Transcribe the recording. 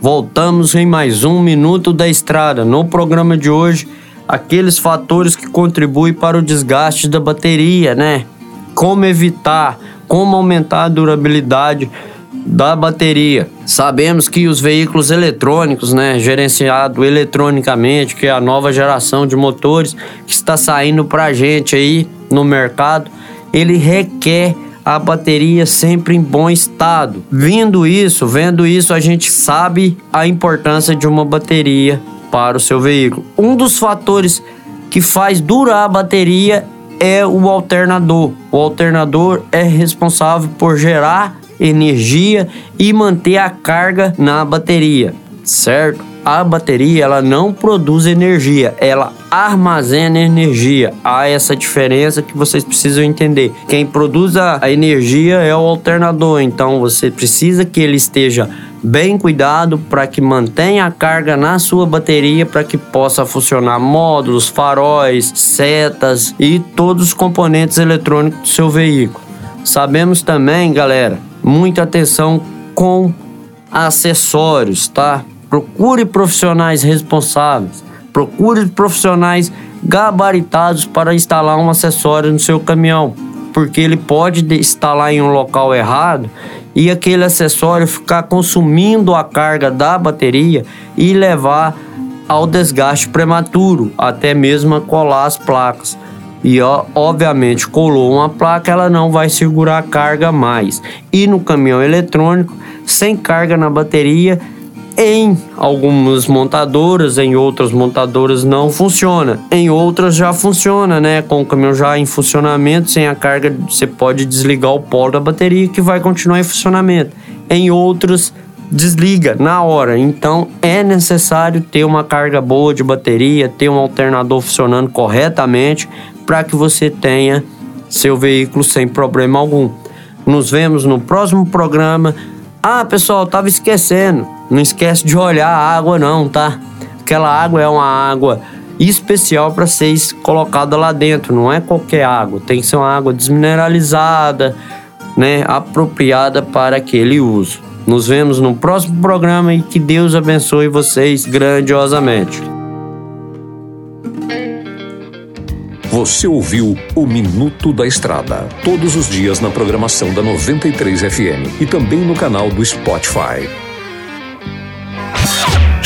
Voltamos em mais um Minuto da Estrada. No programa de hoje, aqueles fatores que contribuem para o desgaste da bateria, né? Como evitar, como aumentar a durabilidade da bateria. Sabemos que os veículos eletrônicos, né, gerenciado eletronicamente, que é a nova geração de motores que está saindo para a gente aí no mercado, ele requer a bateria sempre em bom estado. Vindo isso, vendo isso, a gente sabe a importância de uma bateria para o seu veículo. Um dos fatores que faz durar a bateria é o alternador. O alternador é responsável por gerar energia e manter a carga na bateria, certo? A bateria ela não produz energia, ela armazena energia. Há essa diferença que vocês precisam entender. Quem produz a energia é o alternador, então você precisa que ele esteja bem cuidado para que mantenha a carga na sua bateria para que possa funcionar módulos, faróis, setas e todos os componentes eletrônicos do seu veículo. Sabemos também, galera, muita atenção com acessórios, tá? Procure profissionais responsáveis, procure profissionais gabaritados para instalar um acessório no seu caminhão, porque ele pode instalar em um local errado e aquele acessório ficar consumindo a carga da bateria e levar ao desgaste prematuro, até mesmo colar as placas e ó, obviamente colou uma placa, ela não vai segurar a carga mais. E no caminhão eletrônico, sem carga na bateria, em algumas montadoras, em outras montadoras não funciona. Em outras já funciona, né? Com o caminhão já em funcionamento, sem a carga, você pode desligar o polo da bateria que vai continuar em funcionamento. Em outras desliga na hora. Então é necessário ter uma carga boa de bateria, ter um alternador funcionando corretamente para que você tenha seu veículo sem problema algum. Nos vemos no próximo programa. Ah, pessoal, tava esquecendo. Não esquece de olhar a água não, tá? Aquela água é uma água especial para ser colocada lá dentro, não é qualquer água. Tem que ser uma água desmineralizada, né, apropriada para aquele uso. Nos vemos no próximo programa e que Deus abençoe vocês grandiosamente. Você ouviu o Minuto da Estrada, todos os dias na programação da 93 FM e também no canal do Spotify.